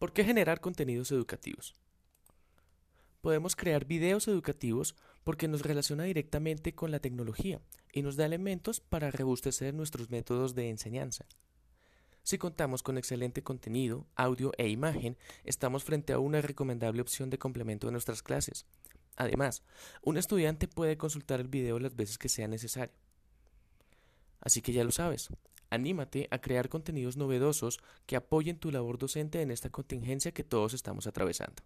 ¿Por qué generar contenidos educativos? Podemos crear videos educativos porque nos relaciona directamente con la tecnología y nos da elementos para rebustecer nuestros métodos de enseñanza. Si contamos con excelente contenido, audio e imagen, estamos frente a una recomendable opción de complemento de nuestras clases. Además, un estudiante puede consultar el video las veces que sea necesario. Así que ya lo sabes, anímate a crear contenidos novedosos que apoyen tu labor docente en esta contingencia que todos estamos atravesando.